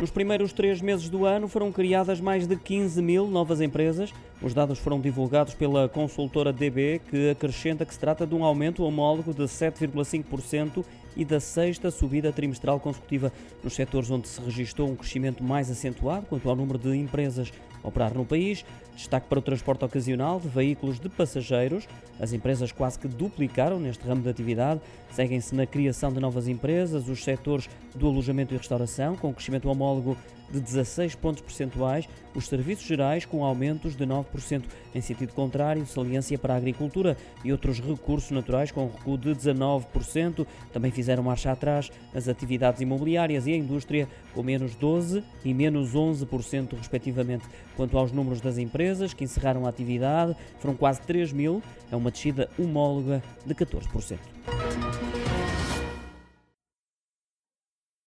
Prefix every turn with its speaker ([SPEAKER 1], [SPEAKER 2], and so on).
[SPEAKER 1] Nos primeiros três meses do ano foram criadas mais de 15 mil novas empresas. Os dados foram divulgados pela consultora DB, que acrescenta que se trata de um aumento homólogo de 7,5% e da sexta subida trimestral consecutiva nos setores onde se registrou um crescimento mais acentuado quanto ao número de empresas a operar no país. Destaque para o transporte ocasional de veículos de passageiros. As empresas quase que duplicaram neste ramo de atividade. Seguem-se na criação de novas empresas os setores do alojamento e restauração, com crescimento homólogo de 16 pontos percentuais, os serviços gerais com aumentos de 9%. Em sentido contrário, saliência para a agricultura e outros recursos naturais com recuo de 19%. Também fizeram marcha atrás as atividades imobiliárias e a indústria com menos 12% e menos 11%, respectivamente. Quanto aos números das empresas que encerraram a atividade, foram quase 3 mil, é uma descida homóloga de 14%.